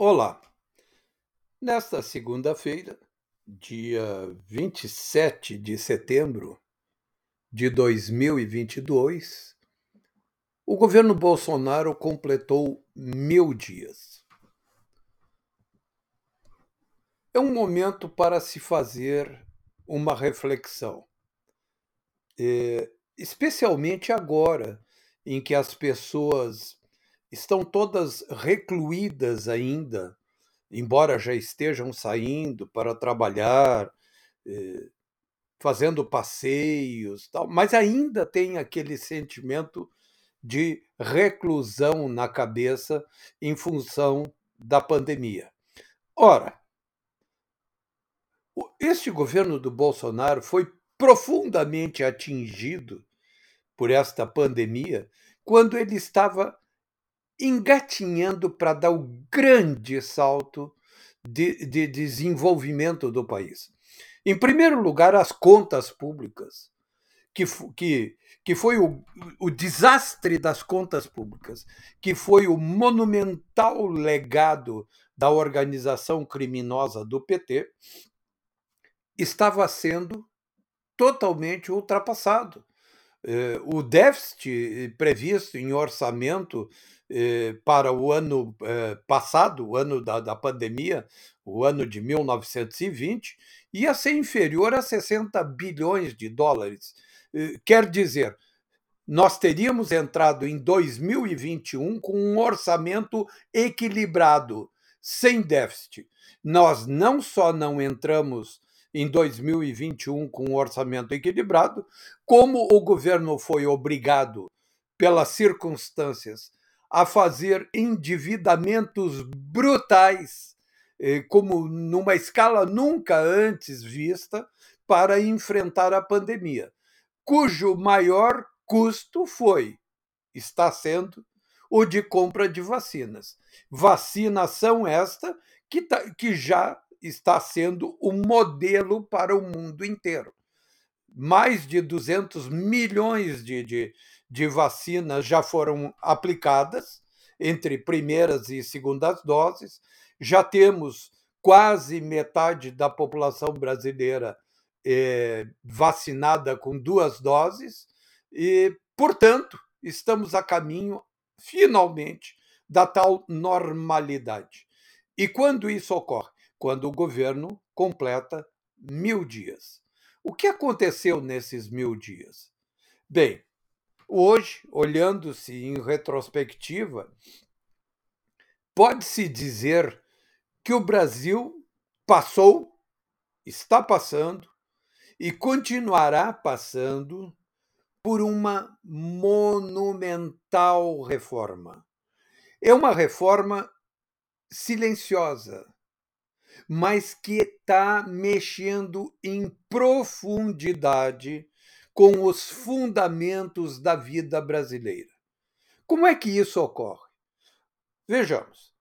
Olá! Nesta segunda-feira, dia 27 de setembro de 2022, o governo Bolsonaro completou mil dias. É um momento para se fazer uma reflexão, é, especialmente agora em que as pessoas estão todas recluídas ainda, embora já estejam saindo para trabalhar, eh, fazendo passeios, tal, mas ainda tem aquele sentimento de reclusão na cabeça em função da pandemia. Ora, este governo do Bolsonaro foi profundamente atingido por esta pandemia quando ele estava engatinhando para dar o grande salto de, de desenvolvimento do país. Em primeiro lugar, as contas públicas, que, que, que foi o, o desastre das contas públicas, que foi o monumental legado da organização criminosa do PT, estava sendo totalmente ultrapassado. Eh, o déficit previsto em orçamento eh, para o ano eh, passado, o ano da, da pandemia, o ano de 1920, ia ser inferior a 60 bilhões de dólares. Eh, quer dizer, nós teríamos entrado em 2021 com um orçamento equilibrado, sem déficit. Nós não só não entramos em 2021 com um orçamento equilibrado, como o governo foi obrigado, pelas circunstâncias, a fazer endividamentos brutais, eh, como numa escala nunca antes vista, para enfrentar a pandemia, cujo maior custo foi, está sendo, o de compra de vacinas. Vacinação esta que, tá, que já está sendo o um modelo para o mundo inteiro. Mais de 200 milhões de, de, de vacinas já foram aplicadas, entre primeiras e segundas doses. Já temos quase metade da população brasileira é, vacinada com duas doses, e, portanto, estamos a caminho, finalmente, da tal normalidade. E quando isso ocorre? Quando o governo completa mil dias. O que aconteceu nesses mil dias? Bem, Hoje, olhando-se em retrospectiva, pode-se dizer que o Brasil passou, está passando e continuará passando por uma monumental reforma. É uma reforma silenciosa, mas que está mexendo em profundidade com os fundamentos da vida brasileira. Como é que isso ocorre? Vejamos.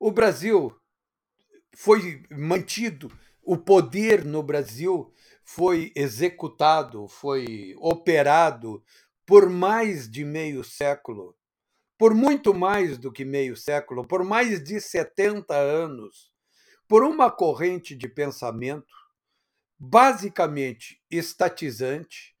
O Brasil foi mantido, o poder no Brasil foi executado, foi operado por mais de meio século, por muito mais do que meio século, por mais de 70 anos, por uma corrente de pensamento basicamente estatizante,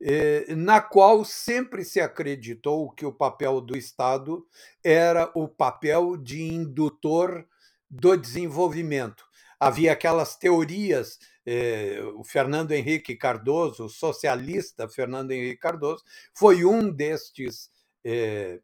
eh, na qual sempre se acreditou que o papel do Estado era o papel de indutor do desenvolvimento. Havia aquelas teorias, eh, o Fernando Henrique Cardoso, o socialista Fernando Henrique Cardoso, foi um destes eh,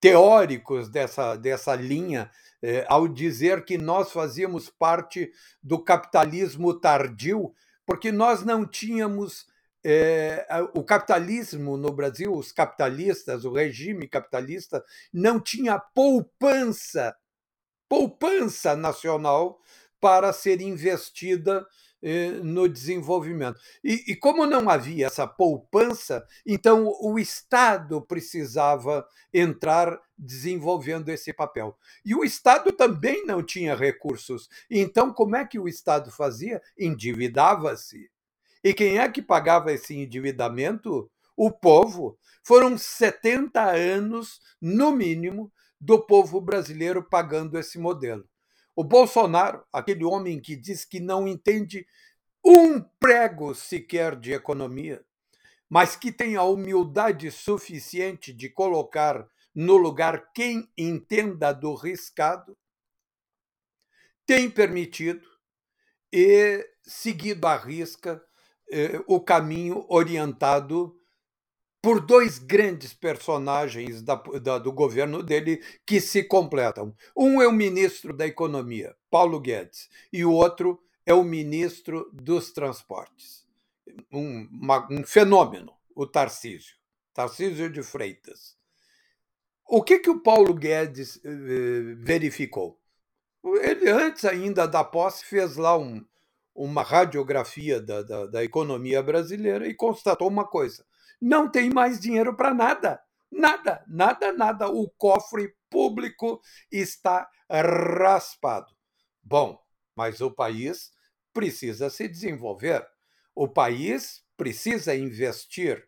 teóricos dessa, dessa linha eh, ao dizer que nós fazíamos parte do capitalismo tardio, porque nós não tínhamos eh, o capitalismo no Brasil, os capitalistas, o regime capitalista, não tinha poupança, poupança nacional para ser investida no desenvolvimento. E, e, como não havia essa poupança, então o Estado precisava entrar desenvolvendo esse papel. E o Estado também não tinha recursos. Então, como é que o Estado fazia? Endividava-se. E quem é que pagava esse endividamento? O povo. Foram 70 anos, no mínimo, do povo brasileiro pagando esse modelo. O Bolsonaro, aquele homem que diz que não entende um prego sequer de economia, mas que tem a humildade suficiente de colocar no lugar quem entenda do riscado, tem permitido e seguido à risca eh, o caminho orientado por dois grandes personagens da, da, do governo dele que se completam. Um é o ministro da Economia, Paulo Guedes, e o outro é o ministro dos Transportes. Um, uma, um fenômeno, o Tarcísio, Tarcísio de Freitas. O que, que o Paulo Guedes eh, verificou? Ele, antes ainda da posse, fez lá um, uma radiografia da, da, da economia brasileira e constatou uma coisa: não tem mais dinheiro para nada. Nada, nada, nada. O cofre público está raspado. Bom, mas o país precisa se desenvolver. O país precisa investir.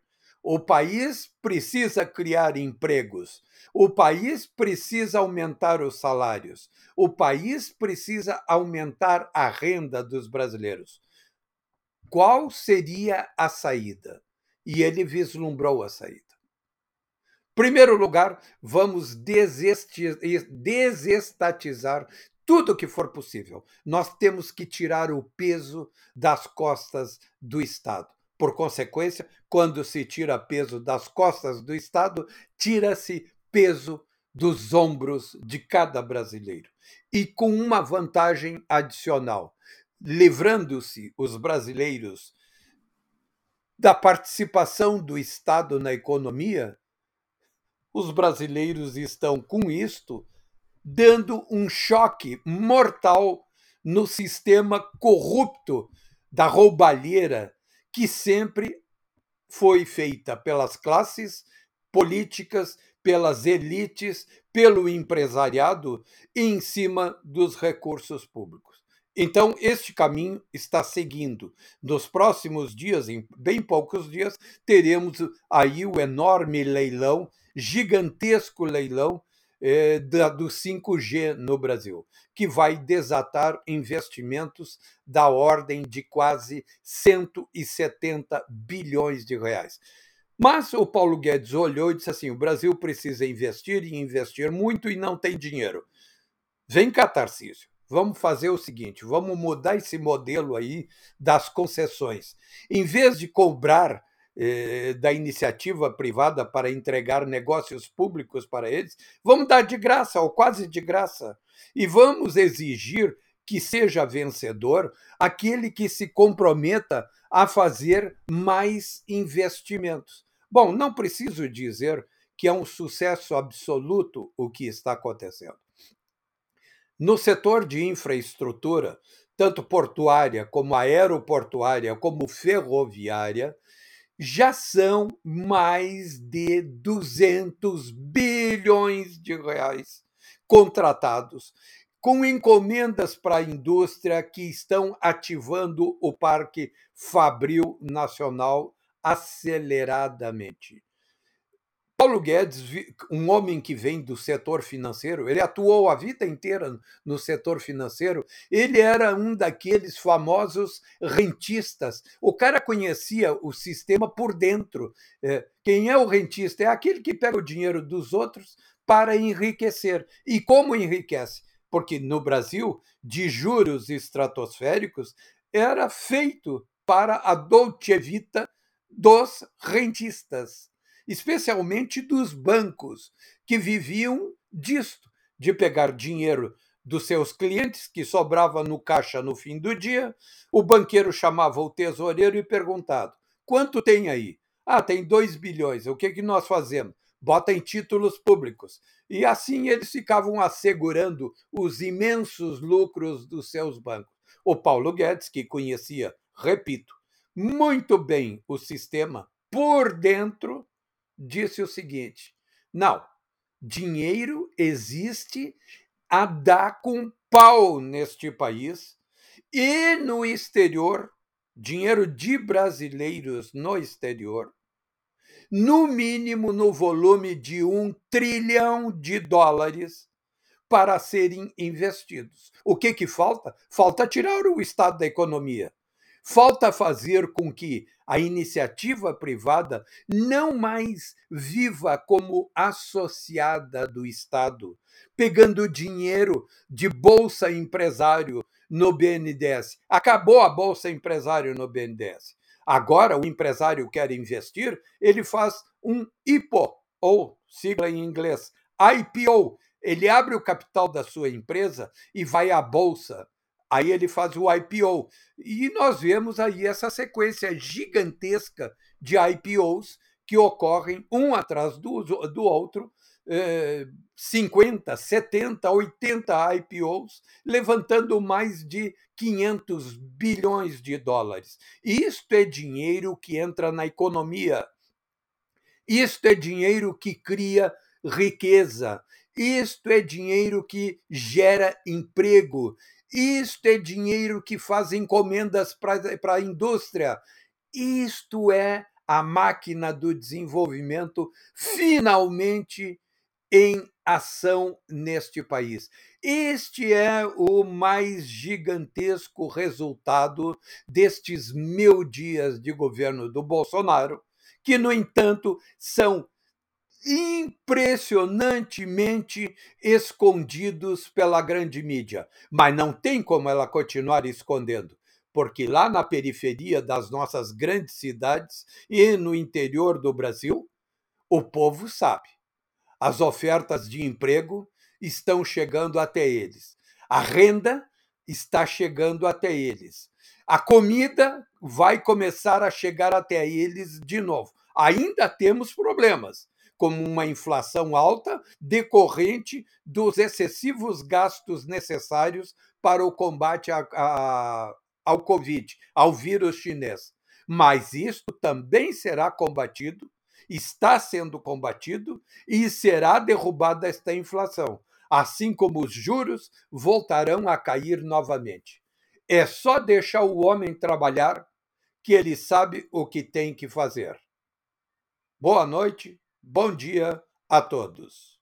O país precisa criar empregos. O país precisa aumentar os salários. O país precisa aumentar a renda dos brasileiros. Qual seria a saída? e ele vislumbrou a saída. Primeiro lugar, vamos desestatizar tudo o que for possível. Nós temos que tirar o peso das costas do Estado. Por consequência, quando se tira peso das costas do Estado, tira-se peso dos ombros de cada brasileiro. E com uma vantagem adicional, livrando-se os brasileiros da participação do Estado na economia, os brasileiros estão, com isto, dando um choque mortal no sistema corrupto da roubalheira que sempre foi feita pelas classes políticas, pelas elites, pelo empresariado em cima dos recursos públicos. Então, este caminho está seguindo. Nos próximos dias, em bem poucos dias, teremos aí o enorme leilão, gigantesco leilão eh, do 5G no Brasil, que vai desatar investimentos da ordem de quase 170 bilhões de reais. Mas o Paulo Guedes olhou e disse assim: o Brasil precisa investir e investir muito e não tem dinheiro. Vem cá, Tarcísio vamos fazer o seguinte: vamos mudar esse modelo aí das concessões. Em vez de cobrar da iniciativa privada para entregar negócios públicos para eles, vamos dar de graça ou quase de graça. E vamos exigir que seja vencedor aquele que se comprometa a fazer mais investimentos. Bom, não preciso dizer que é um sucesso absoluto o que está acontecendo. No setor de infraestrutura, tanto portuária como aeroportuária, como ferroviária, já são mais de 200 bilhões de reais contratados, com encomendas para a indústria que estão ativando o Parque Fabril Nacional aceleradamente. Paulo Guedes, um homem que vem do setor financeiro, ele atuou a vida inteira no setor financeiro, ele era um daqueles famosos rentistas. O cara conhecia o sistema por dentro. É, quem é o rentista? É aquele que pega o dinheiro dos outros para enriquecer. E como enriquece? Porque no Brasil, de juros estratosféricos, era feito para a dolce vita dos rentistas especialmente dos bancos, que viviam disto, de pegar dinheiro dos seus clientes, que sobrava no caixa no fim do dia. O banqueiro chamava o tesoureiro e perguntava: quanto tem aí? Ah, tem 2 bilhões. O que, que nós fazemos? Bota em títulos públicos. E assim eles ficavam assegurando os imensos lucros dos seus bancos. O Paulo Guedes, que conhecia, repito, muito bem o sistema por dentro, disse o seguinte: não, dinheiro existe a dar com pau neste país e no exterior, dinheiro de brasileiros no exterior, no mínimo no volume de um trilhão de dólares para serem investidos. O que, que falta? Falta tirar o Estado da economia. Falta fazer com que a iniciativa privada não mais viva como associada do Estado, pegando dinheiro de bolsa empresário no BNDES. Acabou a bolsa empresário no BNDES. Agora o empresário quer investir, ele faz um IPO, ou sigla em inglês, IPO. Ele abre o capital da sua empresa e vai à bolsa Aí ele faz o IPO. E nós vemos aí essa sequência gigantesca de IPOs que ocorrem um atrás do, do outro, eh, 50, 70, 80 IPOs, levantando mais de 500 bilhões de dólares. Isto é dinheiro que entra na economia. Isto é dinheiro que cria riqueza. Isto é dinheiro que gera emprego. Isto é dinheiro que faz encomendas para a indústria. Isto é a máquina do desenvolvimento finalmente em ação neste país. Este é o mais gigantesco resultado destes mil dias de governo do Bolsonaro, que, no entanto, são impressionantemente escondidos pela grande mídia. Mas não tem como ela continuar escondendo, porque lá na periferia das nossas grandes cidades e no interior do Brasil, o povo sabe. As ofertas de emprego estão chegando até eles. A renda está chegando até eles. A comida vai começar a chegar até eles de novo. Ainda temos problemas, como uma inflação alta decorrente dos excessivos gastos necessários para o combate a, a, ao Covid, ao vírus chinês. Mas isto também será combatido, está sendo combatido e será derrubada esta inflação, assim como os juros voltarão a cair novamente. É só deixar o homem trabalhar que ele sabe o que tem que fazer. Boa noite Bom dia a todos.